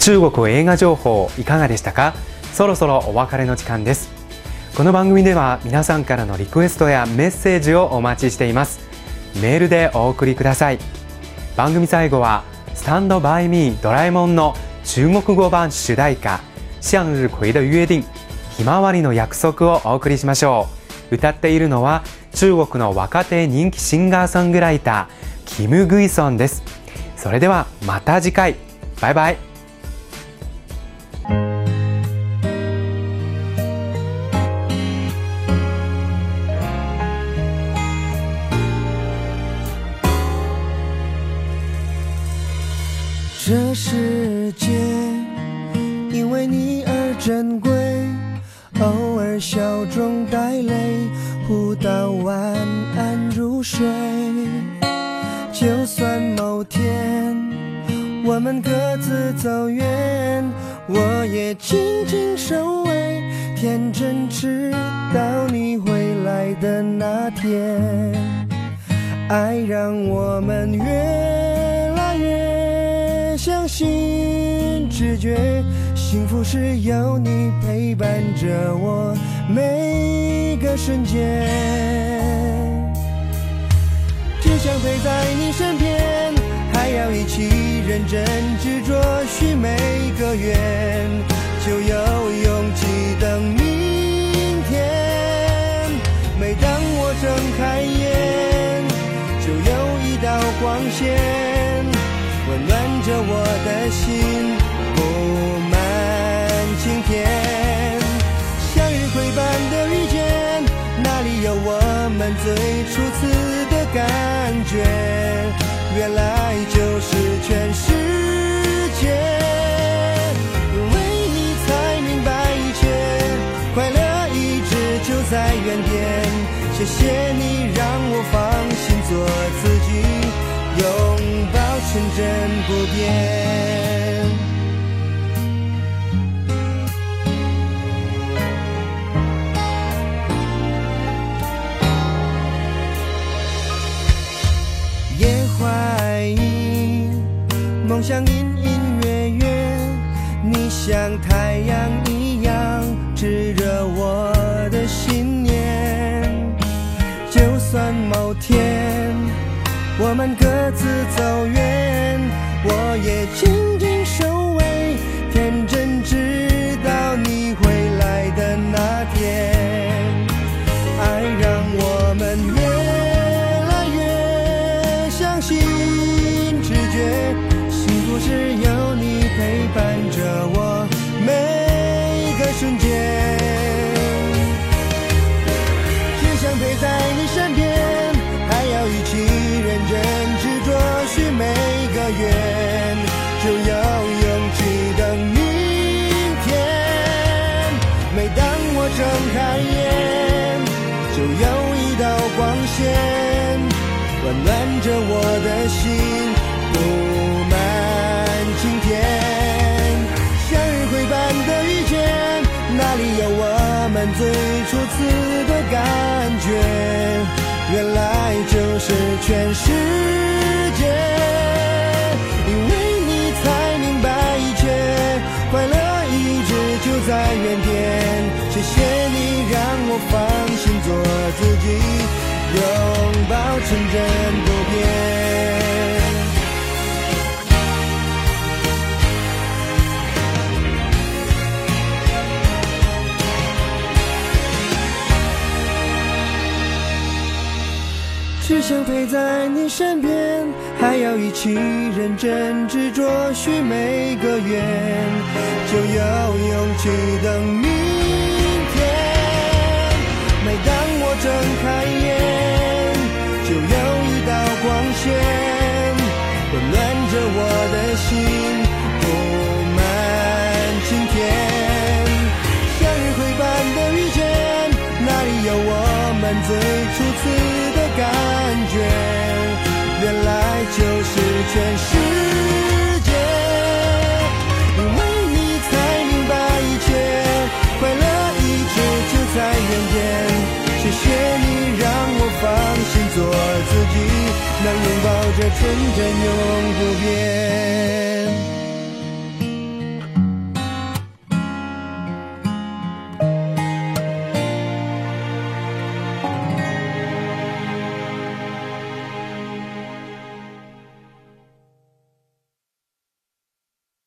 中国映画情報いかがでしたかそろそろお別れの時間ですこの番組では皆さんからのリクエストやメッセージをお待ちしていますメールでお送りください番組最後はスタンドバイミードラえもんの中国語版主題歌向日葵的约定ひまわりの約束をお送りしましょう歌っているのは中国の若手人気シンガーソングライターキム・グイソンですそれではまた次回バイバイ这世界因为你而珍贵，偶尔笑中带泪，互道晚安入睡。就算某天我们各自走远，我也静静守卫，天真，直到你回来的那天。爱让我们越。心直觉，幸福是有你陪伴着我每个瞬间，只想陪在你身边，还要一起认真执着许每个愿，就有勇气等明天。每当我睁开眼，就有一道光线。心布满晴天，向日葵般的遇见，哪里有我们最初次的感觉？原来就是全世界，因为你才明白一切，快乐一直就在原点。谢谢你让我放心做自己，拥抱纯真不变。就像隐隐约约，你像太阳一样炙热我的信念。就算某天我们各自走远，我也紧紧守卫。我的心布满晴天，向日葵般的遇见，哪里有我们最初次的感觉？原来就是全世界，因为你才明白一切，快乐一直就在原点。谢谢你让我放心做自己，拥抱纯真。只想陪在你身边，还要一起认真执着许每个愿，就有勇气等明天。每当我睁开眼，就有一道光线，温暖着我的心。这天真永不变。